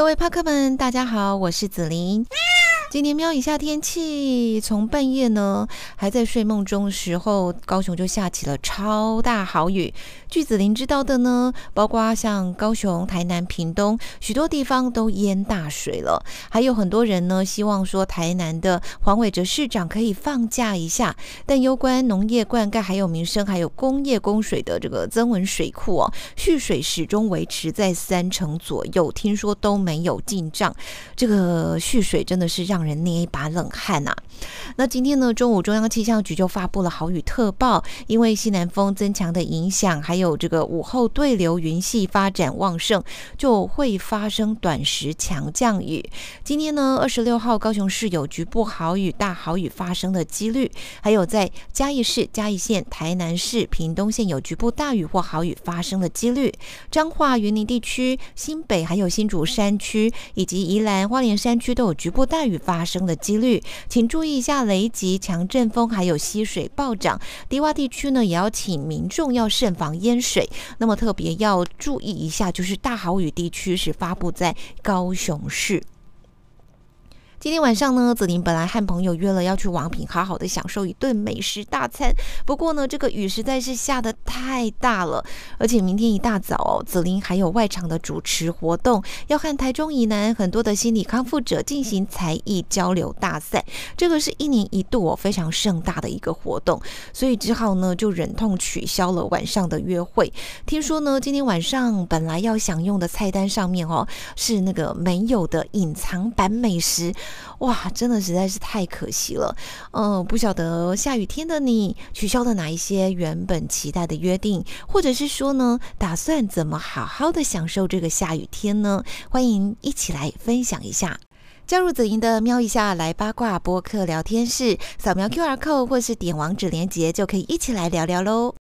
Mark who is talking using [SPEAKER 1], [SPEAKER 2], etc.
[SPEAKER 1] 各位帕克们，大家好，我是紫琳。今天瞄一下天气，从半夜呢还在睡梦中的时候，高雄就下起了超大豪雨。据子林知道的呢，包括像高雄、台南、屏东许多地方都淹大水了，还有很多人呢希望说台南的黄伟哲市长可以放假一下，但攸关农业灌溉、还有民生、还有工业供水的这个增文水库哦，蓄水始终维持在三成左右，听说都没有进账，这个蓄水真的是让。让人捏一把冷汗呐！那今天呢，中午中央气象局就发布了豪雨特报，因为西南风增强的影响，还有这个午后对流云系发展旺盛，就会发生短时强降雨。今天呢，二十六号高雄市有局部豪雨、大豪雨发生的几率，还有在嘉义市、嘉义县、台南市、屏东县有局部大雨或豪雨发生的几率。彰化、云林地区、新北还有新竹山区以及宜兰花莲山区都有局部大雨。发发生的几率，请注意一下雷击、强阵风，还有溪水暴涨。低洼地区呢，也要请民众要慎防淹水。那么特别要注意一下，就是大豪雨地区是发布在高雄市。今天晚上呢，子琳本来和朋友约了要去王品好好的享受一顿美食大餐。不过呢，这个雨实在是下的太大了，而且明天一大早哦，子琳还有外场的主持活动，要和台中以南很多的心理康复者进行才艺交流大赛。这个是一年一度哦非常盛大的一个活动，所以只好呢就忍痛取消了晚上的约会。听说呢，今天晚上本来要享用的菜单上面哦是那个没有的隐藏版美食。哇，真的实在是太可惜了。嗯，不晓得下雨天的你取消了哪一些原本期待的约定，或者是说呢，打算怎么好好的享受这个下雨天呢？欢迎一起来分享一下。加入子莹的瞄一下来八卦播客聊天室，扫描 Q R code 或是点网址连接，就可以一起来聊聊喽。